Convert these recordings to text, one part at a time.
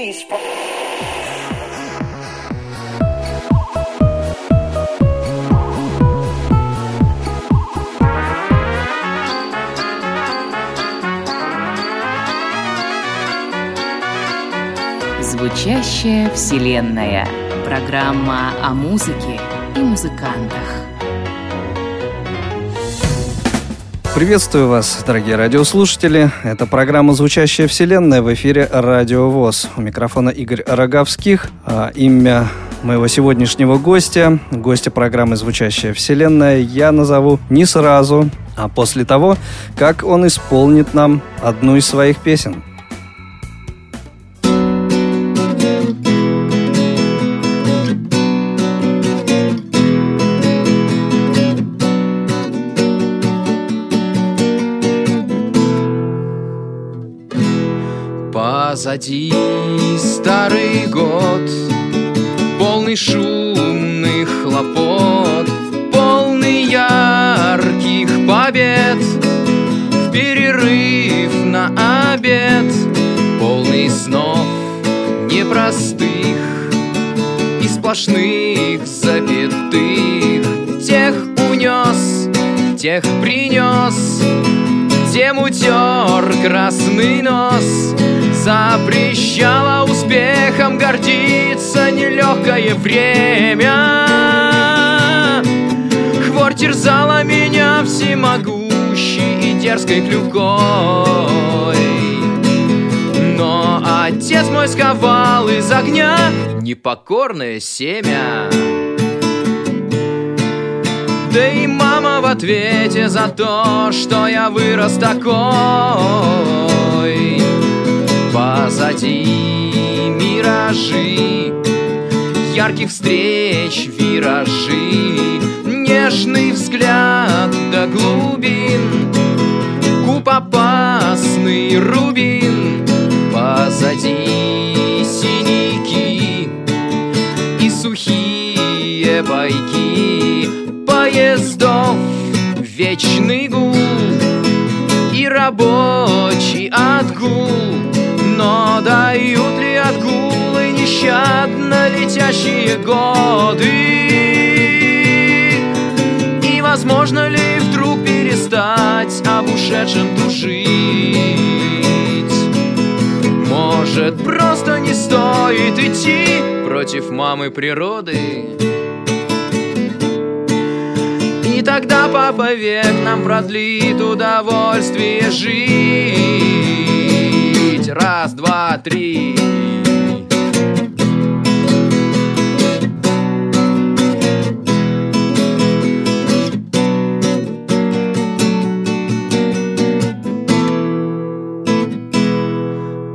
police Звучащая вселенная. Программа о музыке и музыкантах. Приветствую вас, дорогие радиослушатели. Это программа «Звучащая вселенная» в эфире «Радио ВОЗ». У микрофона Игорь Роговских. А, имя моего сегодняшнего гостя, гостя программы «Звучащая вселенная» я назову не сразу, а после того, как он исполнит нам одну из своих песен – Позади старый год, полный шумных хлопот, полный ярких побед, в перерыв на обед, полный снов непростых и сплошных запятых. Тех унес, тех принес, тем утер красный нос Запрещала успехом гордиться нелегкое время. Хворь терзала меня всемогущей и дерзкой клюкой. Но отец мой сковал из огня непокорное семя. Да и мама в ответе за то, что я вырос такой Позади миражи Ярких встреч виражи Нежный взгляд до глубин Куб опасный рубин Позади синяки И сухие байки поездов вечный гул и рабочий отгул, дают ли отгулы нещадно летящие годы? И возможно ли вдруг перестать об ушедшем тужить? Может, просто не стоит идти против мамы природы? И тогда папа век нам продлит удовольствие жить. Раз, два, три.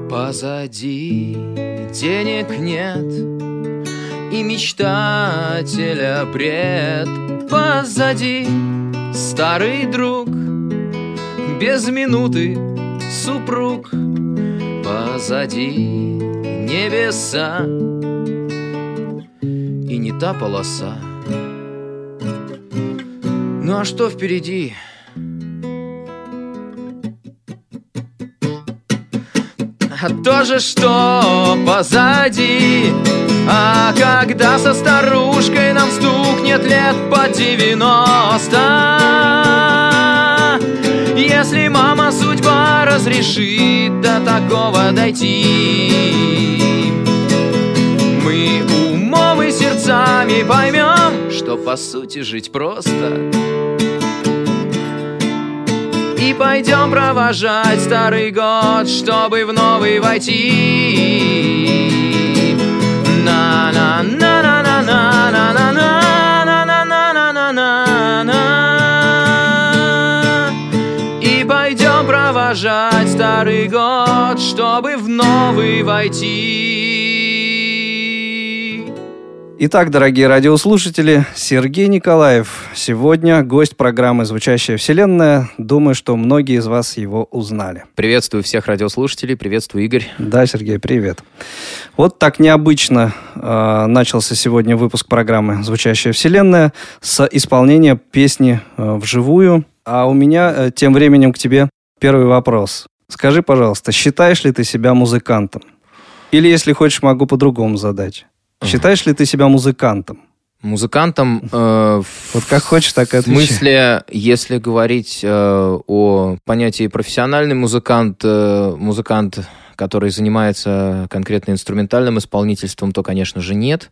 Позади денег нет и мечтателя пред позади Старый друг, без минуты супруг Позади небеса. И не та полоса. Ну а что впереди? А то же, что позади? А когда со старушкой нам стукнет лет по девяносто? Если мама судьба разрешит до такого дойти Мы умом и сердцами поймем, что по сути жить просто и пойдем провожать старый год, чтобы в новый войти. И пойдем провожать старый год, чтобы в новый войти. Итак, дорогие радиослушатели, Сергей Николаев. Сегодня гость программы «Звучащая вселенная». Думаю, что многие из вас его узнали. Приветствую всех радиослушателей. Приветствую, Игорь. Да, Сергей, привет. Вот так необычно э, начался сегодня выпуск программы «Звучащая вселенная» с исполнения песни э, вживую. А у меня э, тем временем к тебе первый вопрос. Скажи, пожалуйста, считаешь ли ты себя музыкантом? Или, если хочешь, могу по-другому задать. Считаешь ли ты себя музыкантом? Музыкантом... Э, вот как хочешь, так и В смысле, если говорить э, о понятии профессиональный музыкант, э, музыкант, который занимается конкретно инструментальным исполнительством, то, конечно же, нет.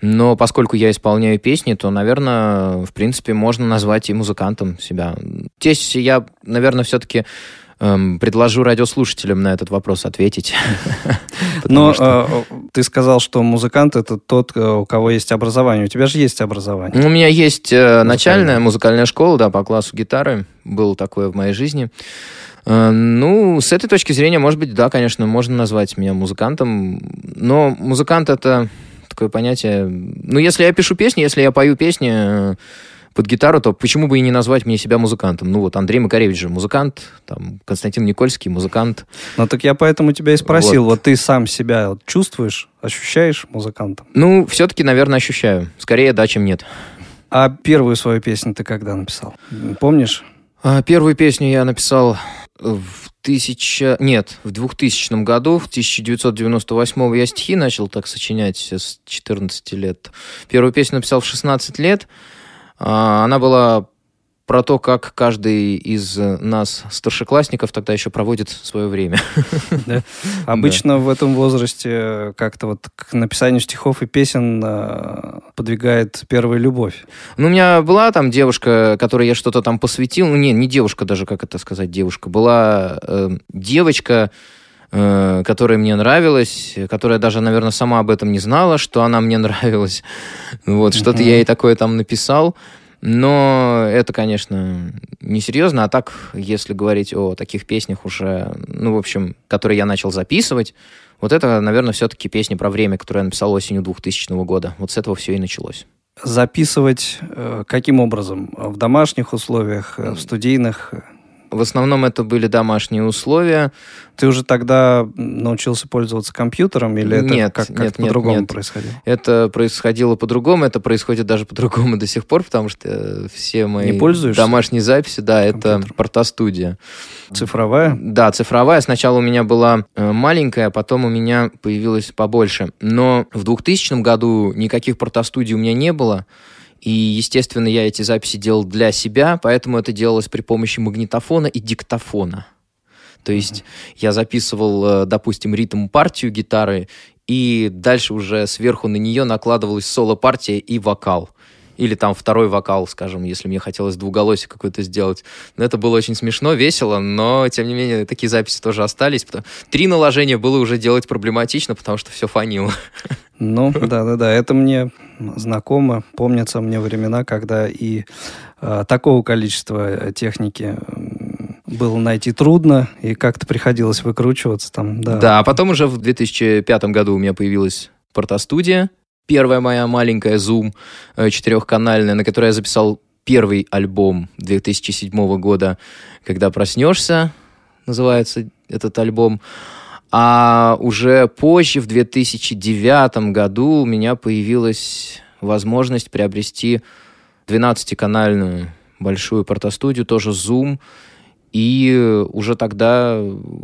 Но поскольку я исполняю песни, то, наверное, в принципе, можно назвать и музыкантом себя. Здесь я, наверное, все-таки эм, предложу радиослушателям на этот вопрос ответить. Но что... э, ты сказал, что музыкант это тот, э, у кого есть образование. У тебя же есть образование. У меня есть э, начальная музыкальная школа, да, по классу гитары. Было такое в моей жизни. Э, ну, с этой точки зрения, может быть, да, конечно, можно назвать меня музыкантом. Но музыкант это такое понятие. Ну, если я пишу песни, если я пою песни э, под гитару, то почему бы и не назвать мне себя музыкантом? Ну вот Андрей Макаревич же музыкант, там Константин Никольский музыкант. Ну так я поэтому тебя и спросил, вот, вот ты сам себя вот чувствуешь, ощущаешь музыкантом? Ну, все-таки, наверное, ощущаю. Скорее да, чем нет. А первую свою песню ты когда написал? Помнишь? А, первую песню я написал в тысяча... Нет, в 2000 году, в 1998 я стихи начал так сочинять с 14 лет. Первую песню написал в 16 лет. А, она была про то, как каждый из нас, старшеклассников, тогда еще проводит свое время. Да. Обычно да. в этом возрасте как-то вот к написанию стихов и песен а, подвигает первая любовь. Ну, у меня была там девушка, которой я что-то там посвятил. Ну, не, не девушка даже, как это сказать, девушка. Была э, девочка, э, которая мне нравилась, которая даже, наверное, сама об этом не знала, что она мне нравилась. Вот, что-то я ей такое там написал. Но это, конечно, несерьезно. А так, если говорить о таких песнях уже, ну, в общем, которые я начал записывать, вот это, наверное, все-таки песня про время, которую я написал осенью 2000 года. Вот с этого все и началось. Записывать э, каким образом? В домашних условиях, э, в студийных? В основном это были домашние условия. Ты уже тогда научился пользоваться компьютером или это нет, как, как нет, по-другому нет. происходило? Это происходило по-другому, это происходит даже по-другому до сих пор, потому что все мои домашние записи, да, это портостудия. Цифровая? Да, цифровая. Сначала у меня была э, маленькая, а потом у меня появилась побольше. Но в 2000 году никаких портостудий у меня не было. И, естественно, я эти записи делал для себя, поэтому это делалось при помощи магнитофона и диктофона. То есть mm-hmm. я записывал, э, допустим, ритм-партию гитары, и дальше уже сверху на нее накладывалась соло-партия и вокал. Или там второй вокал, скажем, если мне хотелось двуголосие какой-то сделать. Но это было очень смешно, весело, но, тем не менее, такие записи тоже остались. Три наложения было уже делать проблематично, потому что все фанило. Ну, да-да-да, это мне знакомо. Помнятся мне времена, когда и э, такого количества техники было найти трудно, и как-то приходилось выкручиваться там. Да. да, а потом уже в 2005 году у меня появилась портостудия, первая моя маленькая Zoom э, четырехканальная, на которой я записал первый альбом 2007 года, когда проснешься, называется этот альбом. А уже позже, в 2009 году, у меня появилась возможность приобрести 12-канальную большую портостудию, тоже Zoom. И уже тогда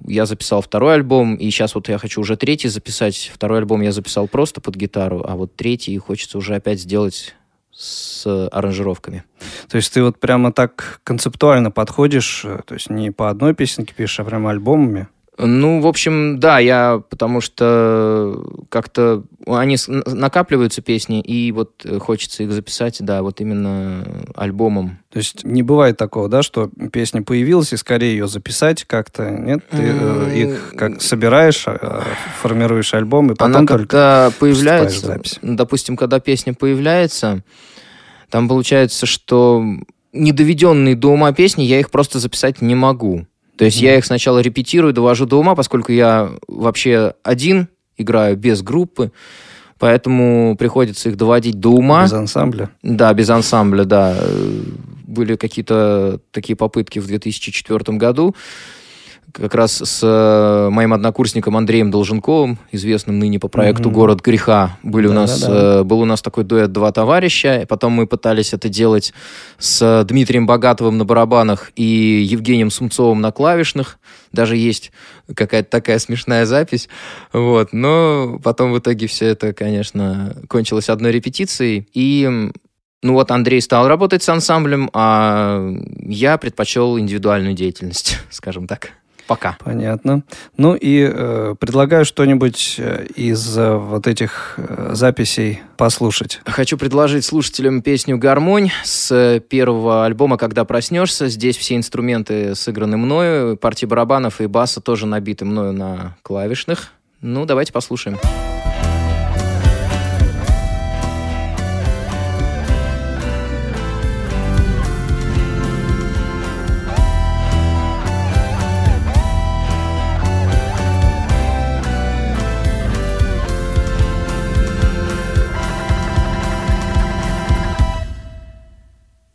я записал второй альбом, и сейчас вот я хочу уже третий записать. Второй альбом я записал просто под гитару, а вот третий хочется уже опять сделать с аранжировками. То есть ты вот прямо так концептуально подходишь, э, то есть не по одной песенке пишешь, а прямо альбомами? Ну, в общем, да, я потому что как-то они накапливаются песни, и вот хочется их записать, да, вот именно альбомом. То есть не бывает такого, да, что песня появилась, и скорее ее записать как-то, нет? Ты mm-hmm. их как собираешь, а, формируешь альбом, и потом Она когда появляется, запись. допустим, когда песня появляется, там получается, что недоведенные до ума песни я их просто записать не могу. То есть mm-hmm. я их сначала репетирую, довожу до ума, поскольку я вообще один играю без группы, поэтому приходится их доводить до ума. Без ансамбля? Да, без ансамбля, да. Были какие-то такие попытки в 2004 году. Как раз с э, моим однокурсником Андреем Долженковым, известным ныне по проекту mm-hmm. «Город греха». Были да, у нас, да, да. Был у нас такой дуэт «Два товарища». Потом мы пытались это делать с Дмитрием Богатовым на барабанах и Евгением Сумцовым на клавишных. Даже есть какая-то такая смешная запись. Вот. Но потом в итоге все это, конечно, кончилось одной репетицией. И ну вот Андрей стал работать с ансамблем, а я предпочел индивидуальную деятельность, скажем так. Пока. Понятно. Ну и э, предлагаю что-нибудь э, из э, вот этих э, записей послушать. Хочу предложить слушателям песню «Гармонь» с первого альбома «Когда проснешься». Здесь все инструменты сыграны мною, партии барабанов и баса тоже набиты мною на клавишных. Ну, давайте послушаем. Послушаем.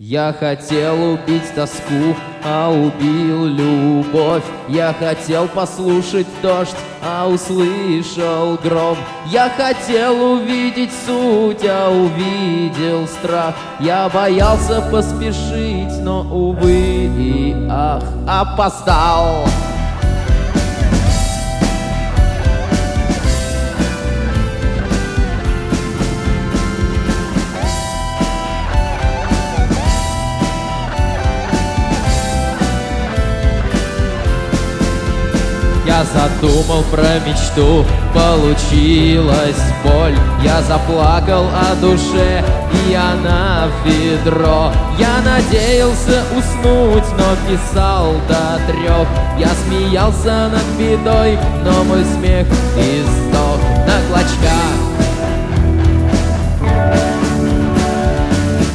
Я хотел убить тоску, а убил любовь. Я хотел послушать дождь, а услышал гром. Я хотел увидеть суть, а увидел страх. Я боялся поспешить, но, увы и ах, опоздал Я задумал про мечту, получилась боль. Я заплакал о душе, и я на ведро. Я надеялся уснуть, но писал до трех Я смеялся над бедой, но мой смех издох. На клочках.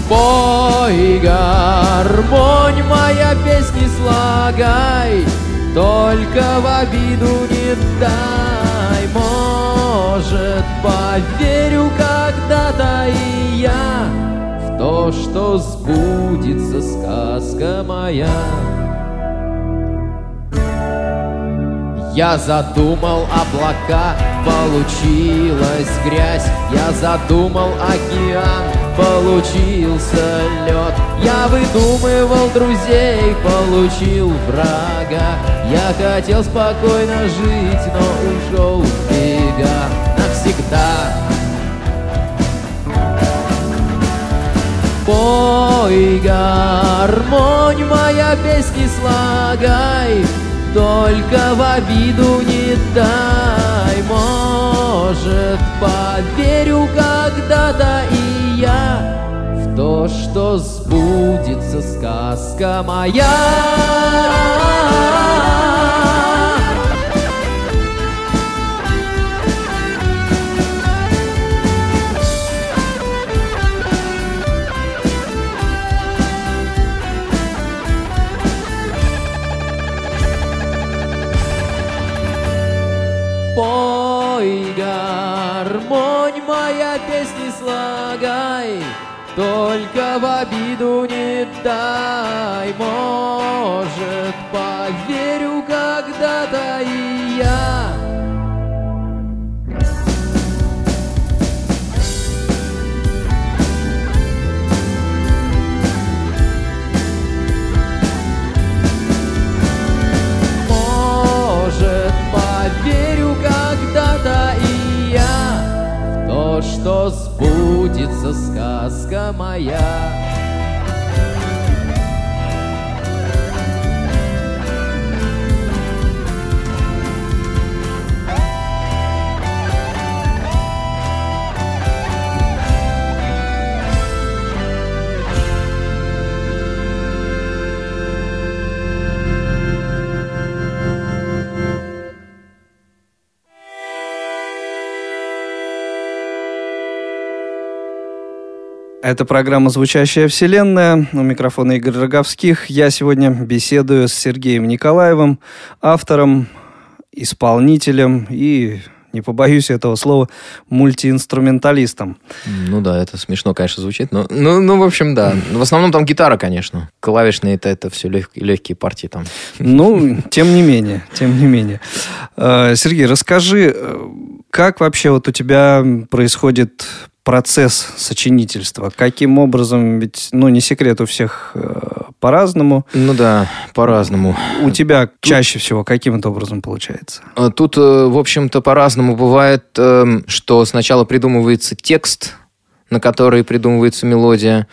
Пой, гармонь моя, песни слагай только в обиду не дай Может, поверю когда-то и я В то, что сбудется сказка моя. Я задумал облака, получилась грязь. Я задумал океан, получился лед. Я выдумывал друзей, получил врага. Я хотел спокойно жить, но ушел в бега навсегда. Пой, гармонь моя, песни слагай только в обиду не дай. Может, поверю когда-то и что сбудется сказка моя в обиду не дай, может, сказка моя. Это программа «Звучащая вселенная». У микрофона Игорь Роговских. Я сегодня беседую с Сергеем Николаевым, автором, исполнителем и не побоюсь этого слова, мультиинструменталистом. Ну да, это смешно, конечно, звучит, но, ну, ну, в общем, да. В основном там гитара, конечно. Клавишные это, это все лег, легкие партии там. Ну, тем не менее, тем не менее. Э, Сергей, расскажи, э, как вообще вот у тебя происходит процесс сочинительства? Каким образом? Ведь, ну, не секрет, у всех э, по-разному. Ну да, по-разному. У тебя Тут... чаще всего каким это образом получается? А тут, э, в общем-то, по-разному бывает, э, что сначала придумывается текст, на который придумывается мелодия.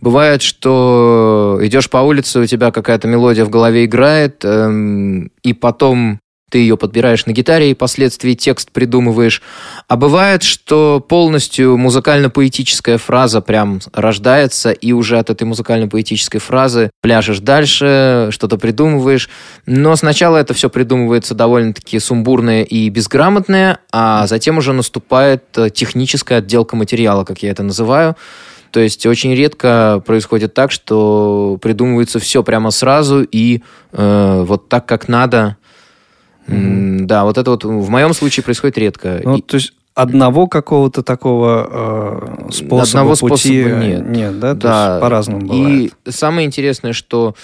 Бывает, что идешь по улице, у тебя какая-то мелодия в голове играет, эм, и потом ты ее подбираешь на гитаре и впоследствии текст придумываешь. А бывает, что полностью музыкально-поэтическая фраза прям рождается, и уже от этой музыкально-поэтической фразы пляжешь дальше, что-то придумываешь. Но сначала это все придумывается довольно-таки сумбурное и безграмотное, а затем уже наступает э, техническая отделка материала, как я это называю. То есть очень редко происходит так, что придумывается все прямо сразу и э, вот так, как надо – Mm-hmm. Да, вот это вот в моем случае происходит редко. Ну, и... то есть одного какого-то такого э, способа одного пути способа нет. Нет, да? да. по-разному бывает. И самое интересное, что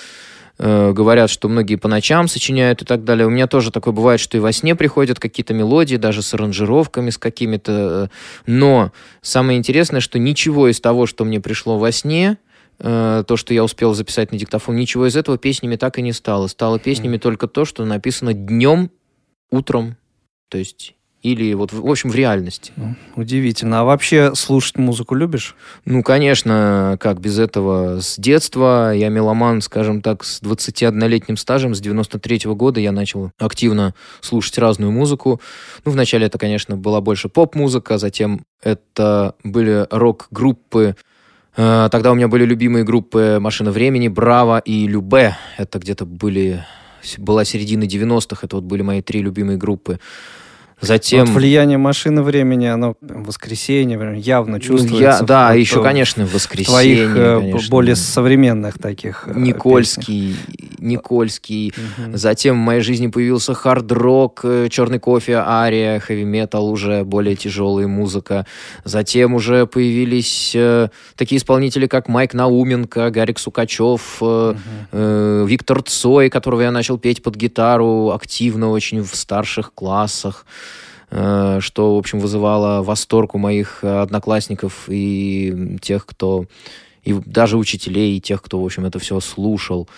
э, говорят, что многие по ночам сочиняют и так далее. У меня тоже такое бывает, что и во сне приходят какие-то мелодии, даже с аранжировками, с какими-то. Э, но самое интересное, что ничего из того, что мне пришло во сне, э, то, что я успел записать на диктофон, ничего из этого песнями так и не стало. Стало песнями mm. только то, что написано днем утром, то есть или вот, в общем, в реальности. Ну, удивительно. А вообще слушать музыку любишь? Ну, конечно, как без этого. С детства я меломан, скажем так, с 21-летним стажем, с 93-го года я начал активно слушать разную музыку. Ну, вначале это, конечно, была больше поп-музыка, затем это были рок-группы, э, Тогда у меня были любимые группы «Машина времени», «Браво» и «Любе». Это где-то были была середина 90-х, это вот были мои три любимые группы. Затем... Вот влияние машины времени, оно в воскресенье явно чувствуется. Я, да, вот, еще, конечно, в воскресенье. Твоих э, конечно. более современных таких э, Никольский, песен. Никольский. Угу. Затем в моей жизни появился хард-рок, э, черный кофе, ария, хэви-метал, уже более тяжелая музыка. Затем уже появились э, такие исполнители, как Майк Науменко, Гарик Сукачев, э, угу. э, Виктор Цой, которого я начал петь под гитару активно очень в старших классах. Э, что, в общем, вызывало восторг у моих одноклассников и тех, кто... И даже учителей, и тех, кто, в общем, это все слушал.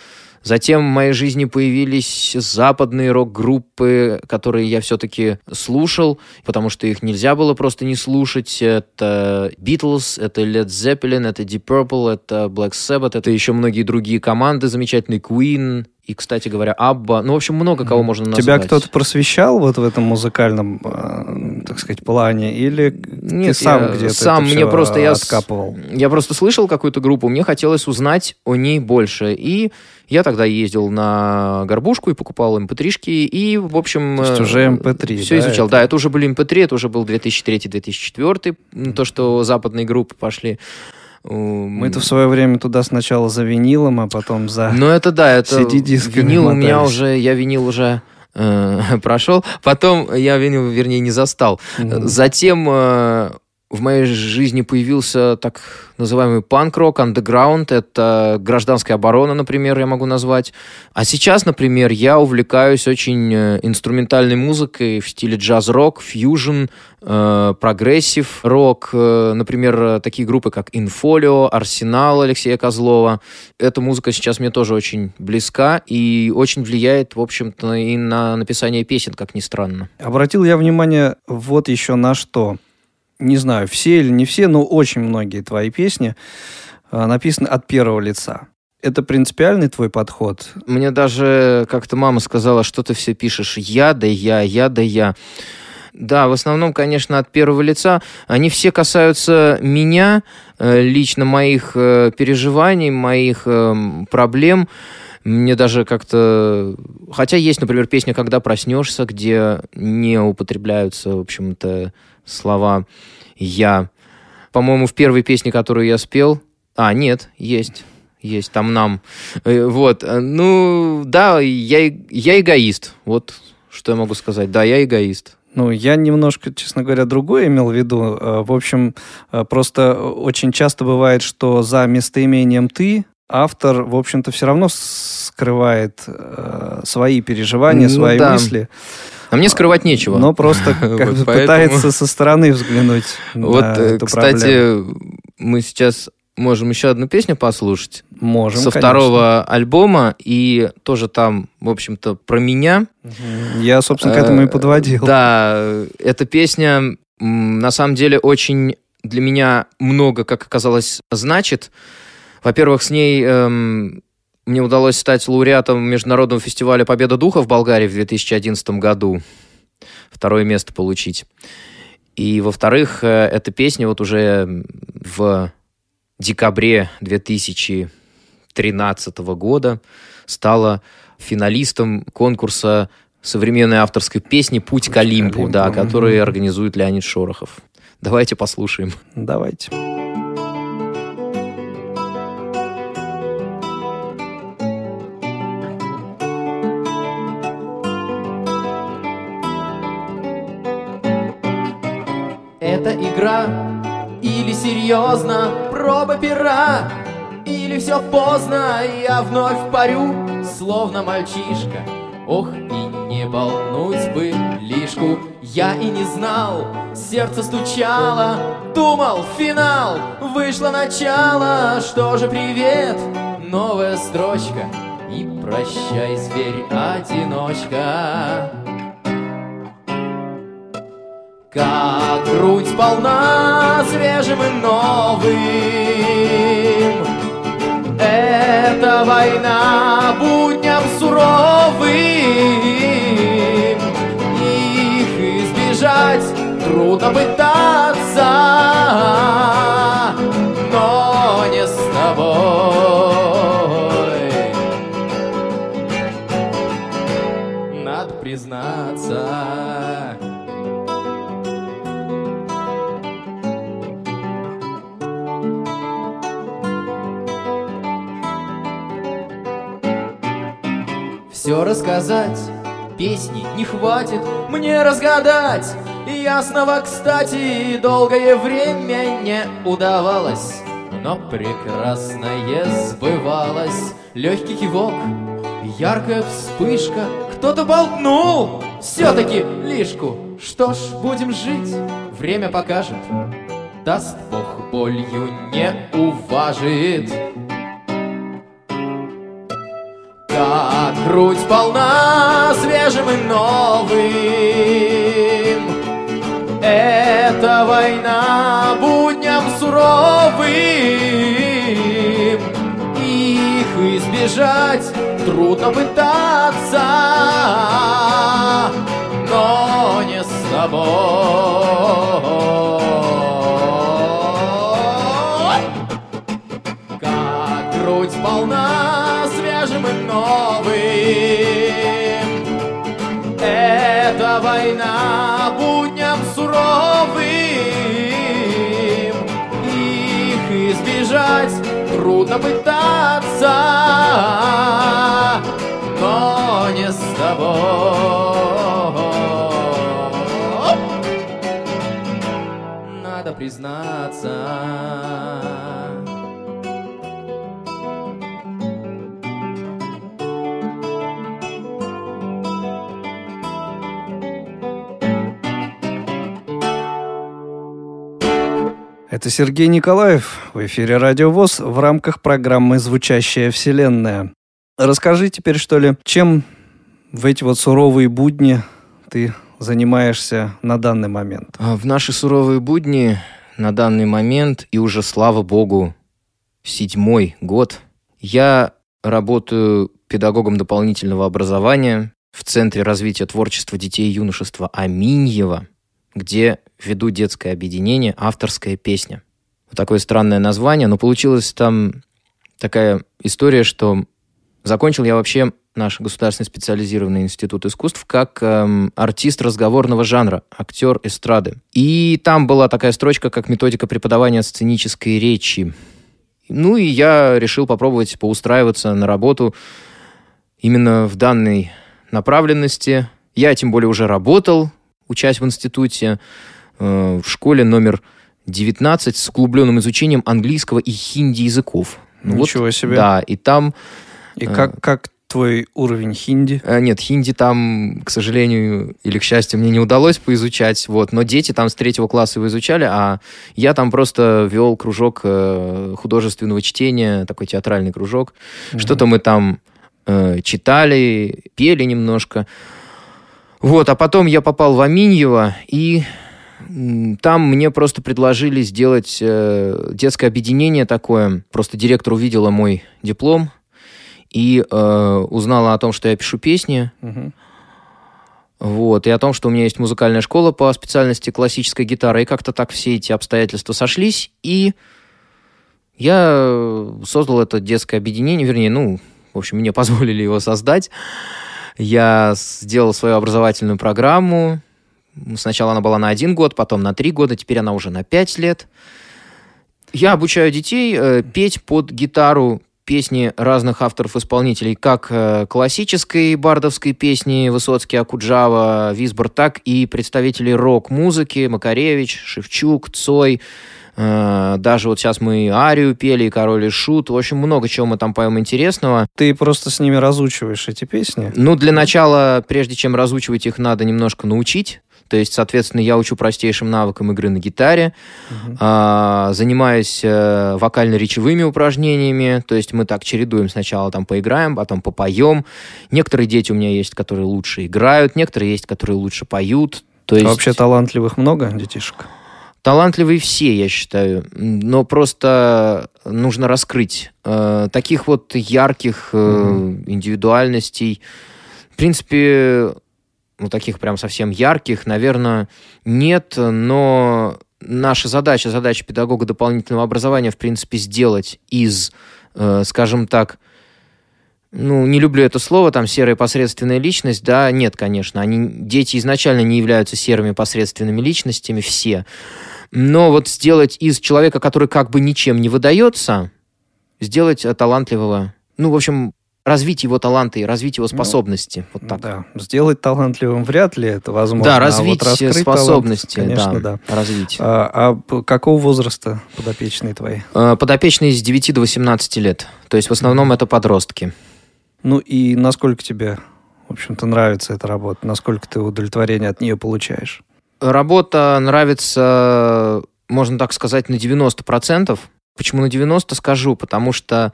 Затем в моей жизни появились западные рок-группы, которые я все-таки слушал, потому что их нельзя было просто не слушать. Это Beatles, это Led Zeppelin, это Deep Purple, это Black Sabbath, это еще многие другие команды, замечательный Queen, и, кстати говоря, Абба. Ну, в общем, много кого можно назвать. Тебя кто-то просвещал вот в этом музыкальном, э, так сказать, плане? Или Нет, ты сам где-то сам это мне просто я откапывал? Я просто слышал какую-то группу, мне хотелось узнать о ней больше. И я тогда ездил на горбушку и покупал mp эм 3 и, в общем... То есть уже mp3, эм Все да, изучал. Это? Да, это уже были mp3, эм это уже был 2003-2004, то, что западные группы пошли. Мы-то в свое время туда сначала за винилом, а потом за Ну это да, это винил у меня уже, я винил уже э, прошел. Потом я винил, вернее, не застал. Mm-hmm. Затем э, в моей жизни появился так называемый панк-рок, андеграунд, это гражданская оборона, например, я могу назвать. А сейчас, например, я увлекаюсь очень э, инструментальной музыкой в стиле джаз-рок, фьюжн, э, progressive рок, э, например, такие группы, как Инфолио, Арсенал Алексея Козлова. Эта музыка сейчас мне тоже очень близка и очень влияет, в общем-то, и на написание песен, как ни странно. Обратил я внимание вот еще на что не знаю, все или не все, но очень многие твои песни э, написаны от первого лица. Это принципиальный твой подход? Мне даже как-то мама сказала, что ты все пишешь «я да я, я да я». Да, в основном, конечно, от первого лица. Они все касаются меня, э, лично моих э, переживаний, моих проблем. Мне даже как-то... Хотя есть, например, песня «Когда проснешься», где не употребляются, в общем-то, слова «я». По-моему, в первой песне, которую я спел... А, нет, есть. Есть, там нам. Э, вот. Ну, да, я, я эгоист. Вот что я могу сказать. Да, я эгоист. Ну, я немножко, честно говоря, другое имел в виду. Э, в общем, э, просто очень часто бывает, что за местоимением «ты» автор, в общем-то, все равно скрывает э, свои переживания, ну, свои да. мысли. А мне скрывать нечего. Но просто как бы пытается со стороны взглянуть Вот, кстати, мы сейчас можем еще одну песню послушать. Можем, Со второго альбома, и тоже там, в общем-то, про меня. Я, собственно, к этому и э, подводил. Да, эта песня, на самом деле, очень для меня много, как оказалось, значит. Во-первых, с ней эм, мне удалось стать лауреатом Международного фестиваля «Победа духа» в Болгарии в 2011 году. Второе место получить. И, во-вторых, э, эта песня вот уже в декабре 2013 года стала финалистом конкурса современной авторской песни «Путь, к Олимпу», да, который организует Леонид Шорохов. Давайте послушаем. Давайте. Это игра? Или серьезно? Проба пера? Или все поздно, я вновь парю Словно мальчишка. Ох, и не болнуть бы лишку Я и не знал, сердце стучало. Думал, финал, вышло начало. Что же привет, новая строчка. И прощай, зверь-одиночка. Как грудь полна свежим и новым. Это война будням суровым. Их избежать трудно пытаться все рассказать. Песни не хватит мне разгадать. Ясного, кстати, долгое время не удавалось. Но прекрасное сбывалось. Легкий кивок, яркая вспышка. Кто-то болтнул все-таки лишку. Что ж, будем жить, время покажет. Даст Бог болью не уважит. Как грудь полна свежим и новым. Это война будням суровым. Их избежать трудно пытаться Но не с тобой Это война будням суровым. Их избежать трудно пытаться, но не с тобой. Надо признаться. Это Сергей Николаев в эфире Радио ВОЗ в рамках программы «Звучащая вселенная». Расскажи теперь, что ли, чем в эти вот суровые будни ты занимаешься на данный момент? А в наши суровые будни на данный момент, и уже, слава богу, седьмой год, я работаю педагогом дополнительного образования в Центре развития творчества детей и юношества Аминьева – где веду детское объединение «Авторская песня». Вот такое странное название, но получилась там такая история, что закончил я вообще наш государственный специализированный институт искусств как эм, артист разговорного жанра, актер эстрады. И там была такая строчка, как методика преподавания сценической речи. Ну и я решил попробовать поустраиваться на работу именно в данной направленности. Я тем более уже работал учась в институте, э, в школе номер 19 с углубленным изучением английского и хинди языков. Ну, Ничего вот, себе. Да, и там... И как, как твой уровень хинди? Э, нет, хинди там, к сожалению, или к счастью, мне не удалось поизучать, вот, но дети там с третьего класса его изучали, а я там просто вел кружок э, художественного чтения, такой театральный кружок. Mm-hmm. Что-то мы там э, читали, пели немножко. Вот, а потом я попал в Аминьево, и там мне просто предложили сделать э, детское объединение такое. Просто директор увидела мой диплом, и э, узнала о том, что я пишу песни. Угу. Вот, и о том, что у меня есть музыкальная школа по специальности классическая гитара. И как-то так все эти обстоятельства сошлись. И я создал это детское объединение, вернее, ну, в общем, мне позволили его создать. Я сделал свою образовательную программу. Сначала она была на один год, потом на три года, теперь она уже на пять лет. Я обучаю детей э, петь под гитару песни разных авторов-исполнителей, как э, классической бардовской песни Высоцкий, Акуджава, Висбор, так и представителей рок-музыки Макаревич, Шевчук, Цой, даже вот сейчас мы Арию пели, Король и Шут. В общем, много чего мы там поем интересного. Ты просто с ними разучиваешь эти песни? Ну, для начала, прежде чем разучивать их, надо немножко научить. То есть, соответственно, я учу простейшим навыкам игры на гитаре, угу. а, занимаюсь а, вокально-речевыми упражнениями. То есть мы так чередуем. Сначала там поиграем, потом попоем. Некоторые дети у меня есть, которые лучше играют, некоторые есть, которые лучше поют. То есть... А вообще талантливых много детишек? Талантливые все, я считаю, но просто нужно раскрыть э, таких вот ярких э, mm индивидуальностей. В принципе, ну, таких прям совсем ярких, наверное, нет, но наша задача, задача педагога дополнительного образования, в принципе, сделать из, э, скажем так, ну, не люблю это слово, там, серая посредственная личность, да, нет, конечно, они, дети изначально не являются серыми посредственными личностями, все, но вот сделать из человека, который как бы ничем не выдается, сделать талантливого, ну, в общем, развить его таланты и развить его ну, способности. Ну, вот так. Да, сделать талантливым вряд ли это возможно. Да, развить а вот способности, талант, конечно, да, да. развить. А, а какого возраста подопечные твои? А, подопечные с 9 до 18 лет. То есть в основном это подростки. Ну и насколько тебе, в общем-то, нравится эта работа? Насколько ты удовлетворение от нее получаешь? Работа нравится, можно так сказать, на 90%. Почему на 90% скажу? Потому что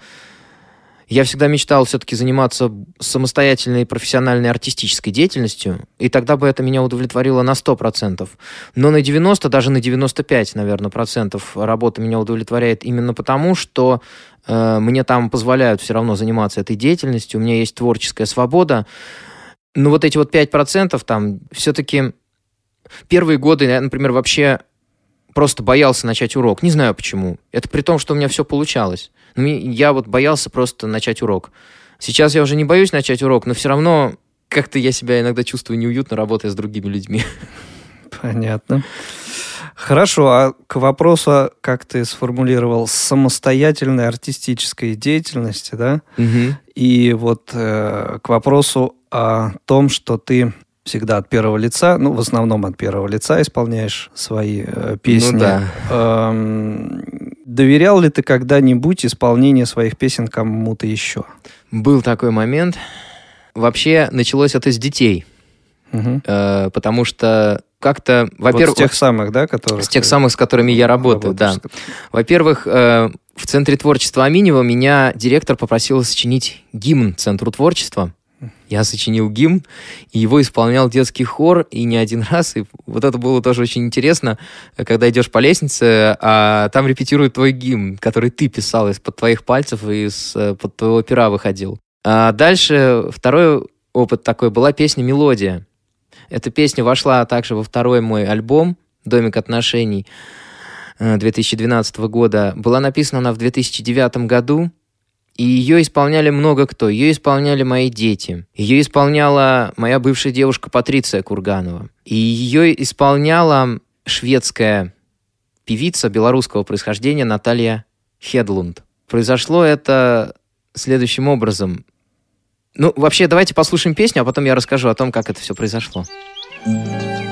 я всегда мечтал все-таки заниматься самостоятельной профессиональной артистической деятельностью, и тогда бы это меня удовлетворило на 100%. Но на 90, даже на 95, наверное, процентов работа меня удовлетворяет именно потому, что э, мне там позволяют все равно заниматься этой деятельностью, у меня есть творческая свобода. Но вот эти вот 5% там все-таки первые годы, я, например, вообще просто боялся начать урок. Не знаю почему. Это при том, что у меня все получалось. Но я вот боялся просто начать урок. Сейчас я уже не боюсь начать урок, но все равно как-то я себя иногда чувствую неуютно, работая с другими людьми. Понятно. Хорошо, а к вопросу, как ты сформулировал, самостоятельной артистической деятельности, да? Угу. И вот э, к вопросу о том, что ты всегда от первого лица, ну, в основном от первого лица исполняешь свои э, песни. Ну да. Эм, доверял ли ты когда-нибудь исполнение своих песен кому-то еще? Был такой момент. Вообще началось это с детей. Угу. Э, потому что как-то, во-первых... Вот с тех самых, да, которых... С тех самых, с которыми я работаю, да. Во-первых, э, в Центре творчества Аминева меня директор попросил сочинить гимн Центру творчества. Я сочинил гимн, и его исполнял детский хор, и не один раз. И вот это было тоже очень интересно, когда идешь по лестнице, а там репетируют твой гимн, который ты писал из-под твоих пальцев и из-под твоего пера выходил. А дальше второй опыт такой была песня «Мелодия». Эта песня вошла также во второй мой альбом «Домик отношений» 2012 года. Была написана она в 2009 году, и ее исполняли много кто. Ее исполняли мои дети. Ее исполняла моя бывшая девушка Патриция Курганова. И ее исполняла шведская певица белорусского происхождения Наталья Хедлунд. Произошло это следующим образом. Ну, вообще, давайте послушаем песню, а потом я расскажу о том, как это все произошло. thank you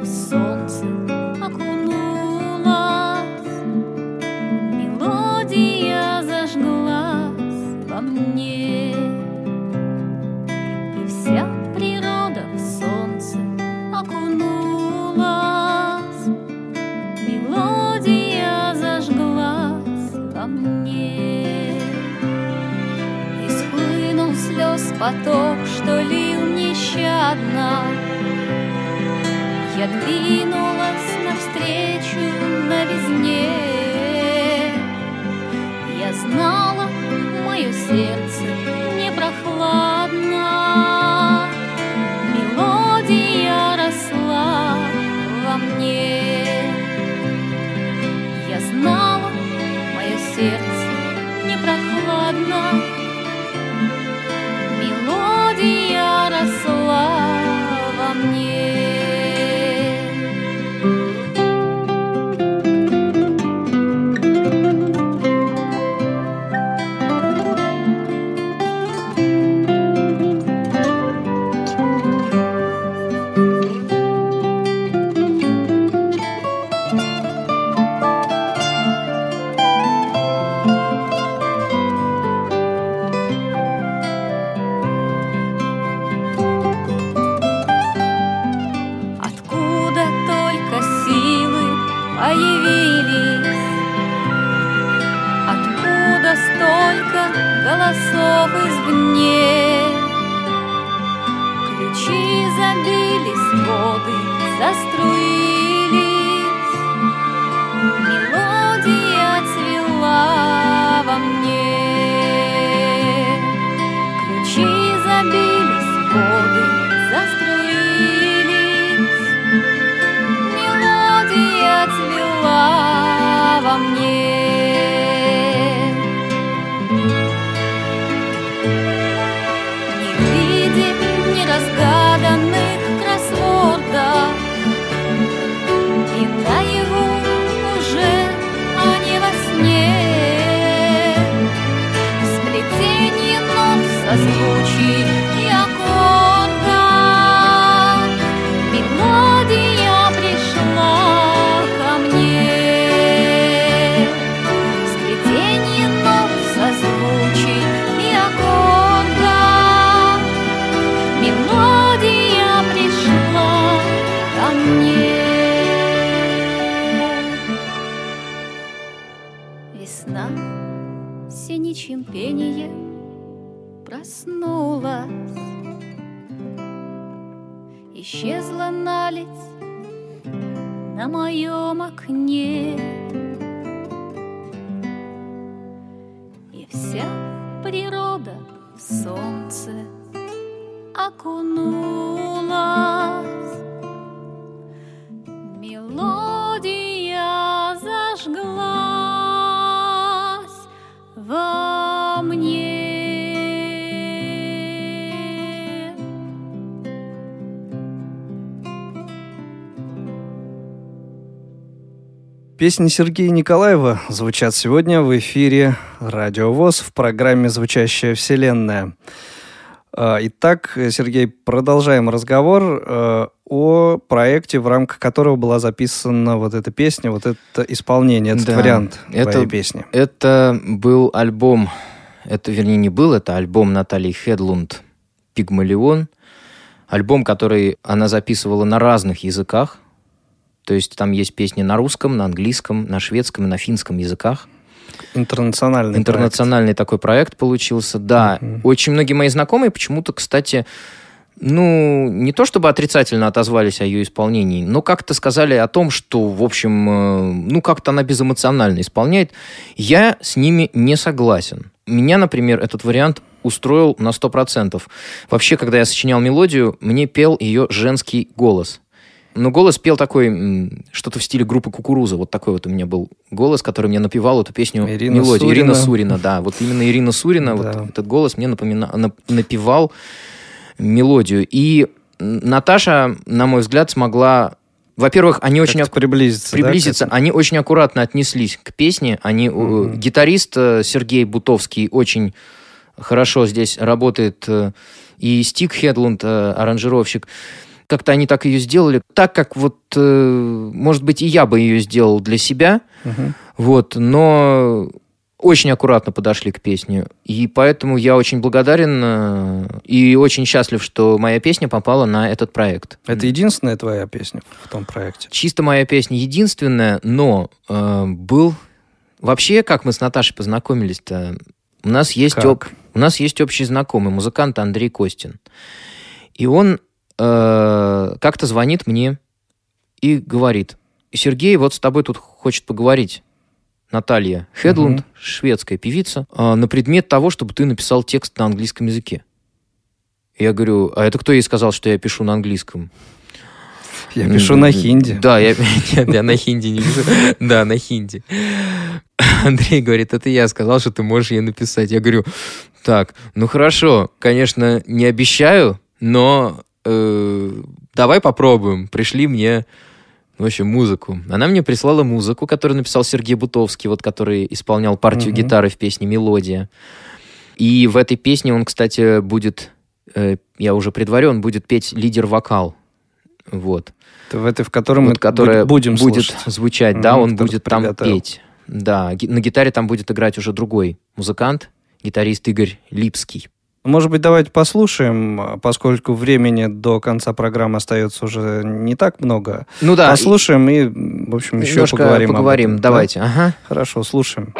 нещадно. Я двинулась навстречу новизне. Я знала, мое сердце Песни Сергея Николаева звучат сегодня в эфире Радио ВОЗ в программе «Звучащая вселенная». А, итак, Сергей, продолжаем разговор э, о проекте, в рамках которого была записана вот эта песня, вот это исполнение, этот да, вариант это, твоей песни. Это был альбом, это, вернее, не был, это альбом Натальи Хедлунд «Пигмалион», альбом, который она записывала на разных языках, то есть там есть песни на русском, на английском, на шведском и на финском языках. Интернациональный Интернациональный проект. такой проект получился, да. Uh-huh. Очень многие мои знакомые почему-то, кстати, ну, не то чтобы отрицательно отозвались о ее исполнении, но как-то сказали о том, что, в общем, э, ну, как-то она безэмоционально исполняет. Я с ними не согласен. Меня, например, этот вариант устроил на 100%. Вообще, когда я сочинял мелодию, мне пел ее женский голос. Но голос пел такой, что-то в стиле группы Кукуруза. Вот такой вот у меня был голос, который мне напевал эту песню Ирина мелодию. Сурина. Ирина Сурина, да. Вот именно Ирина Сурина, Да. вот этот голос мне напомина... нап- напевал мелодию. И Наташа, на мой взгляд, смогла... Во-первых, они очень Как-то приблизиться. да, приблизиться. этому? Они очень аккуратно отнеслись к песне. Они, Мгм. Гитарист э, Сергей Бутовский очень хорошо здесь работает. э, И Стик Хедлунд, аранжировщик. Как-то они так ее сделали. Так, как вот, э, может быть, и я бы ее сделал для себя. Мгм. Вот, но очень аккуратно подошли к песне. И поэтому я очень благодарен э, и очень счастлив, что моя песня попала на этот проект. Это единственная твоя песня в том проекте? Чисто моя песня единственная, но э, был... Вообще, как мы с Наташей познакомились-то, у нас есть, Как? об- у нас есть общий знакомый, музыкант Андрей Костин. И он э, как-то звонит мне и говорит, Сергей вот с тобой тут хочет поговорить. Наталья Хедлунд, Мгм. шведская певица, э, на предмет того, чтобы ты написал текст на английском языке. Я говорю, а это кто ей сказал, что я пишу на английском? Я пишу на хинди. Да, я, нет, я на хинди не пишу. Да, на хинди. Андрей говорит, это я сказал, что ты можешь ей написать. Я говорю, так, ну хорошо, конечно, не обещаю, но э, давай попробуем. Пришли мне, в общем, музыку. Она мне прислала музыку, которую написал Сергей Бутовский, вот который исполнял партию Мгм. гитары в песне «Мелодия». И в этой песне он, кстати, будет, э, я уже предварен, будет петь лидер-вокал. Вот Это в этой, в которой мы вот, которая будь- будем будет слушать. звучать, да, Мгм, он будет там приготовил. петь. Да, на гитаре там будет играть уже другой музыкант, гитарист Игорь Липский. Может быть, давайте послушаем, а, поскольку времени до конца программы остается уже не так много. Ну да, послушаем и, в общем, еще немножко поговорим. об поговорим. этом, да? Давайте, ага. Хорошо, слушаем.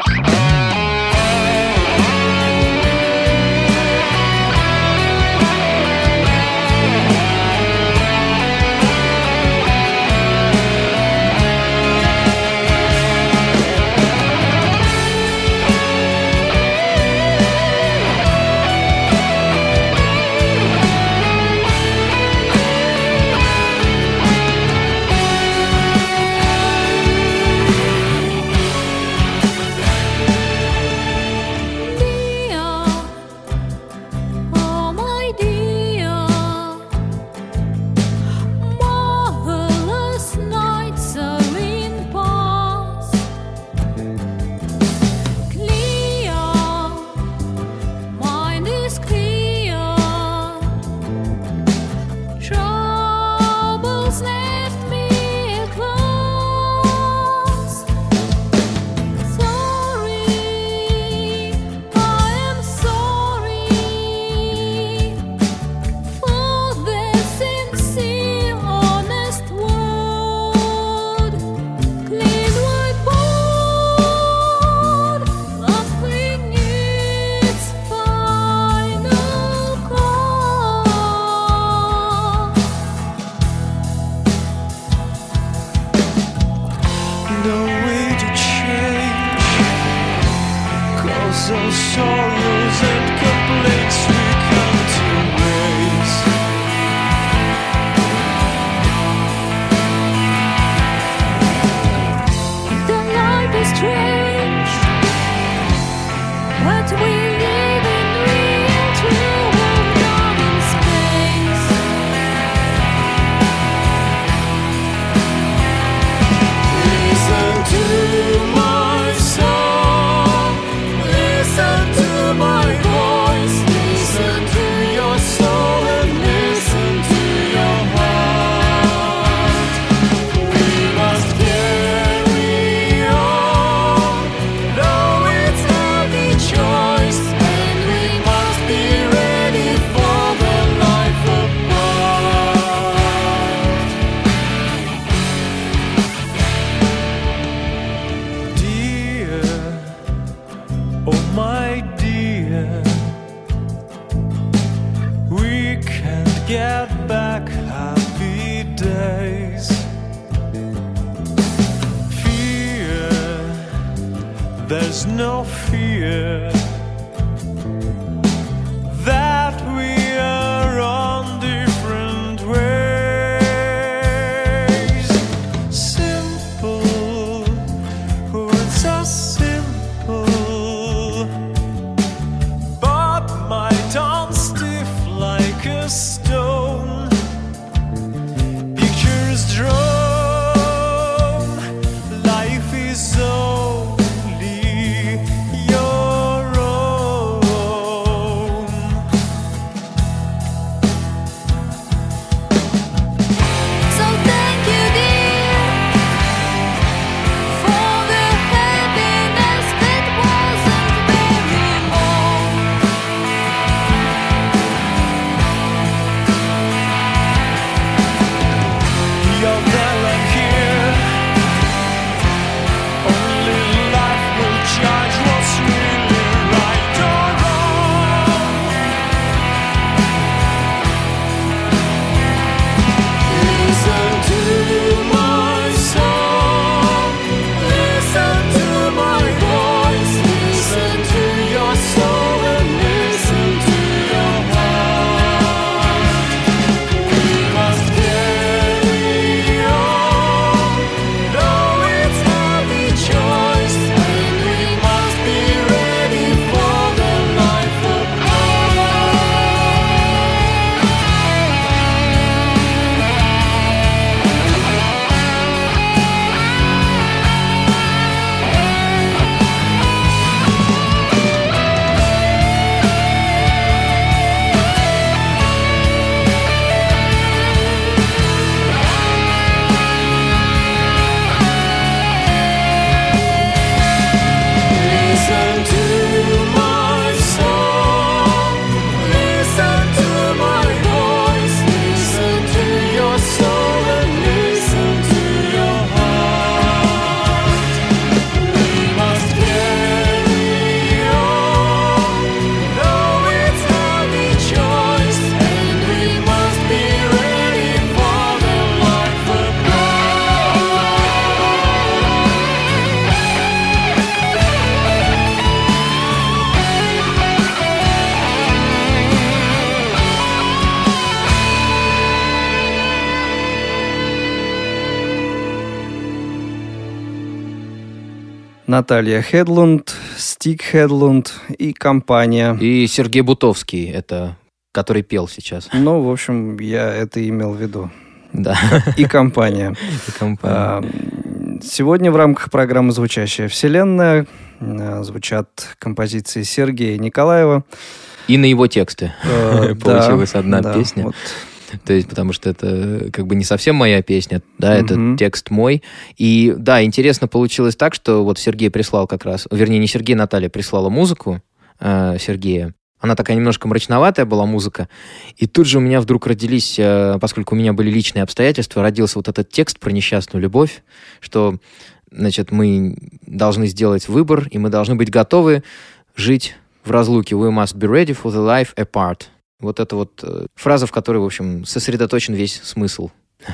Наталья Хедлунд, Стик Хедлунд и компания. И Сергей Бутовский, это который пел сейчас. Ну, в общем, я это имел в виду. Да. И компания. И компания. А, Сегодня в рамках программы «Звучащая вселенная» э, звучат композиции Сергея Николаева. И на его тексты. Э, Получилась одна песня. То есть, потому что это как бы не совсем моя песня, да, это текст мой. И да, интересно получилось так, что вот Сергей прислал как раз, вернее, не Сергей, Наталья прислала музыку э, Сергея. Она такая немножко мрачноватая была музыка. И тут же у меня вдруг родились, э, поскольку у меня были личные обстоятельства, родился вот этот текст про несчастную любовь, что, значит, мы должны сделать выбор, и мы должны быть готовы жить в разлуке. We must be ready for the life apart. Вот это вот э, фраза, в которой, в общем, сосредоточен весь смысл.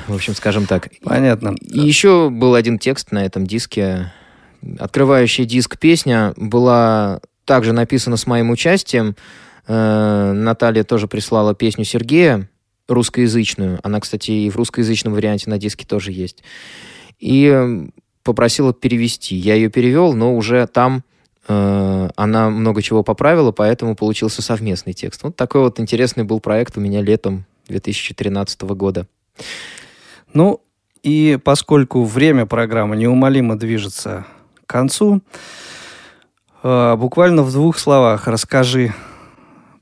В общем, скажем так. Понятно. И еще был один текст на этом диске. Открывающий диск песня была также написана с моим участием. Э, Наталья тоже прислала песню Сергея, русскоязычную. Она, кстати, и в русскоязычном варианте на диске тоже есть. И попросила перевести. Я ее перевел, но уже там она много чего поправила, поэтому получился совместный текст. Вот такой вот интересный был проект у меня летом 2013 года. Ну, и поскольку время программы неумолимо движется к концу, э, буквально в двух словах расскажи,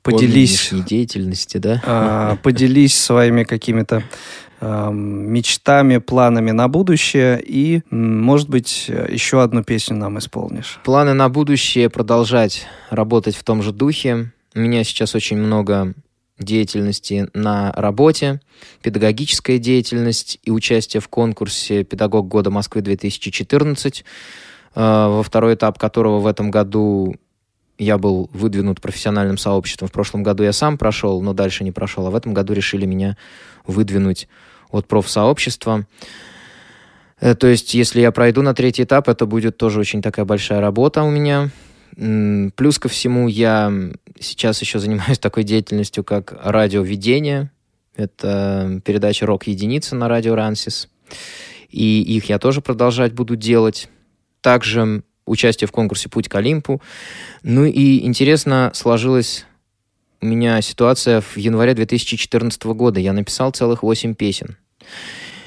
По поделись, деятельности, да? э, поделись своими какими-то э, мечтами, планами на будущее и, может быть, еще одну песню нам исполнишь. Планы на будущее продолжать работать в том же духе. У меня сейчас очень много деятельности на работе, педагогическая деятельность и участие в конкурсе «Педагог года Москвы 2014», э, во второй этап которого в этом году я был выдвинут профессиональным сообществом. В прошлом году я сам прошел, но дальше не прошел, а в этом году решили меня выдвинуть от профсообщества. Э, То есть, если я пройду на третий этап, это будет тоже очень такая большая работа у меня. Плюс ко всему, я сейчас еще занимаюсь такой деятельностью, как радиоведение. Это передача «Рок-единица» на радио «Рансис». И их я тоже продолжать буду делать. Также участие в конкурсе «Путь к Олимпу». Ну и интересно сложилась у меня ситуация в январе 2014 года. Я написал целых 8 песен.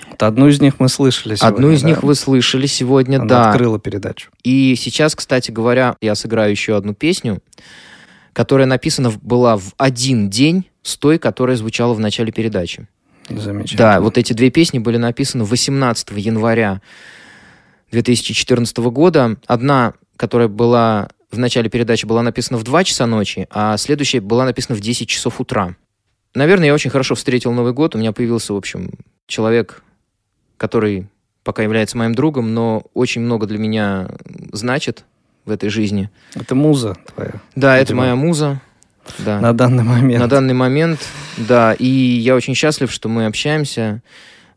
Вот одну из них мы слышали сегодня. Одну из да? них вы слышали сегодня, Она да. открыла передачу. И сейчас, кстати говоря, я сыграю еще одну песню, которая написана была в один день с той, которая звучала в начале передачи. Замечательно. Да, вот эти две песни были написаны 18 января 2014 года. Одна, которая была в начале передачи, была написана в 2 часа ночи, а следующая была написана в 10 часов утра. Наверное, я очень хорошо встретил Новый год. У меня появился, в общем, человек, который пока является моим другом, но очень много для меня значит в этой жизни. Это муза твоя Да, это моя муза. Да. на данный момент. На данный момент, да. И я очень счастлив, что мы общаемся.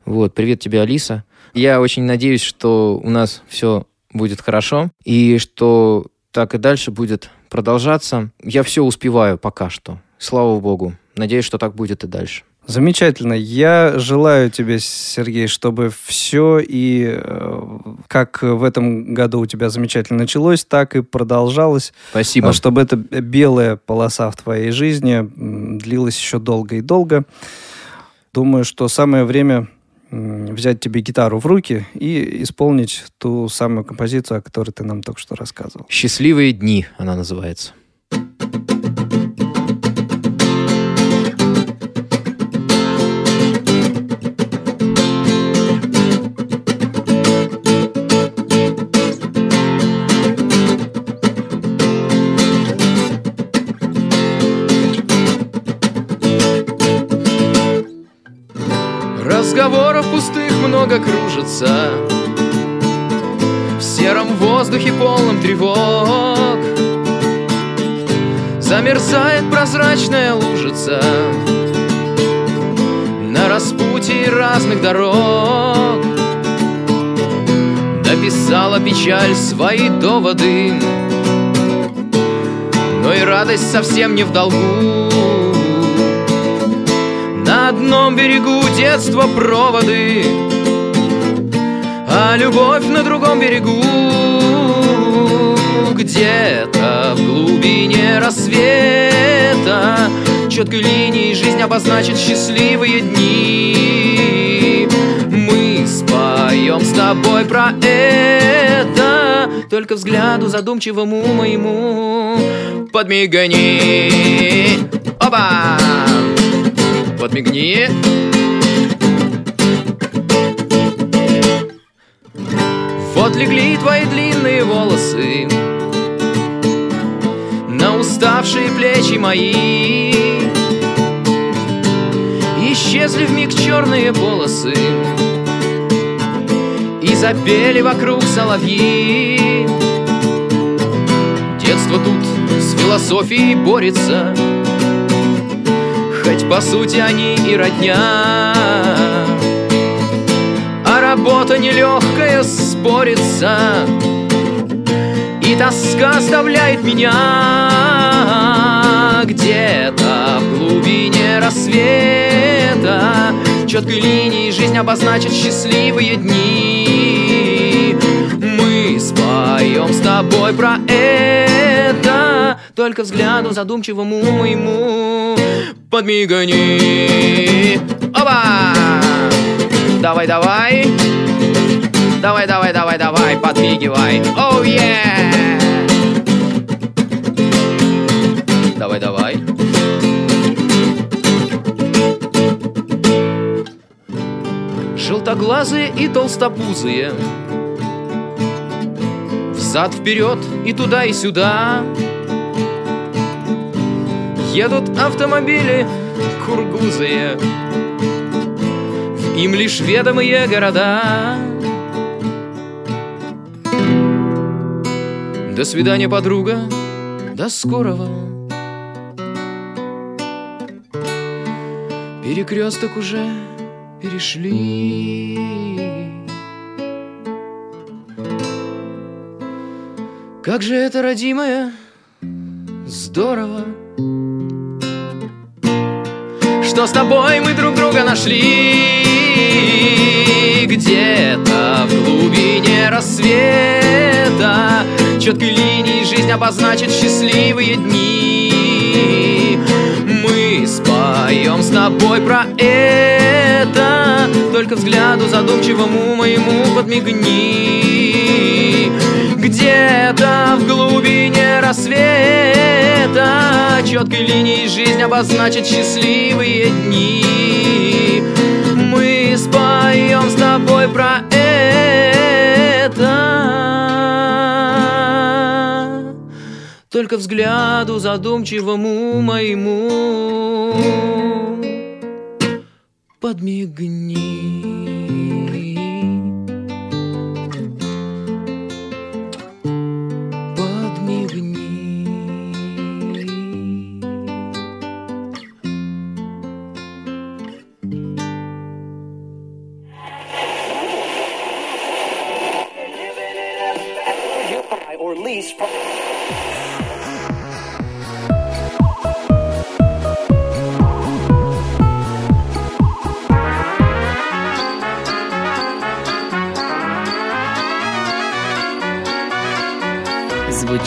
Вот, привет тебе, Алиса. Я очень надеюсь, что у нас все будет хорошо и что так и дальше будет продолжаться. Я все успеваю пока что. Слава богу. Надеюсь, что так будет и дальше. Замечательно. Я желаю тебе, Сергей, чтобы все и э, как в этом году у тебя замечательно началось, так и продолжалось. Спасибо. А чтобы эта белая полоса в твоей жизни длилась еще долго и долго. Думаю, что самое время взять тебе гитару в руки и исполнить ту самую композицию, о которой ты нам только что рассказывал. Счастливые дни она называется. Разговоров кружится В сером воздухе полном тревог Замерзает прозрачная лужица На распутье разных дорог. Написала печаль свои доводы Но и радость совсем не в долгу. На одном берегу детства проводы, а любовь на другом берегу. где-то в глубине рассвета Четкой линией жизнь обозначит счастливые дни Мы споем с тобой про это Только взгляду задумчивому моему Подмигни Опа! Подмигни Вот легли твои длинные волосы На уставшие плечи мои. Исчезли в миг черные полосы И запели вокруг соловьи. Детство тут с философией борется Хоть по сути они и родня работа нелегкая спорится И тоска оставляет меня Где-то в глубине рассвета. Четкой линией жизнь обозначит счастливые дни. Мы споем с тобой про это Только взгляду задумчивому моему Подмигни. Опа! Давай, давай. Давай, давай, давай, давай, подмигивай Оу, yeah! Давай, давай. Желтоглазые и толстопузые. Взад вперед и туда и сюда. Едут автомобили кургузые Им лишь ведомые города. До свидания, подруга, до скорого. Перекресток уже перешли. Как же это, родимая, здорово. Что с тобой мы друг друга нашли Где-то в глубине рассвета. Четкой линией жизнь обозначит счастливые дни. Мы споем с тобой про это. Только взгляду задумчивому моему подмигни. Где-то в глубине рассвета Четкой линией жизнь обозначит счастливые дни тобой про это. Только взгляду задумчивому моему Подмигни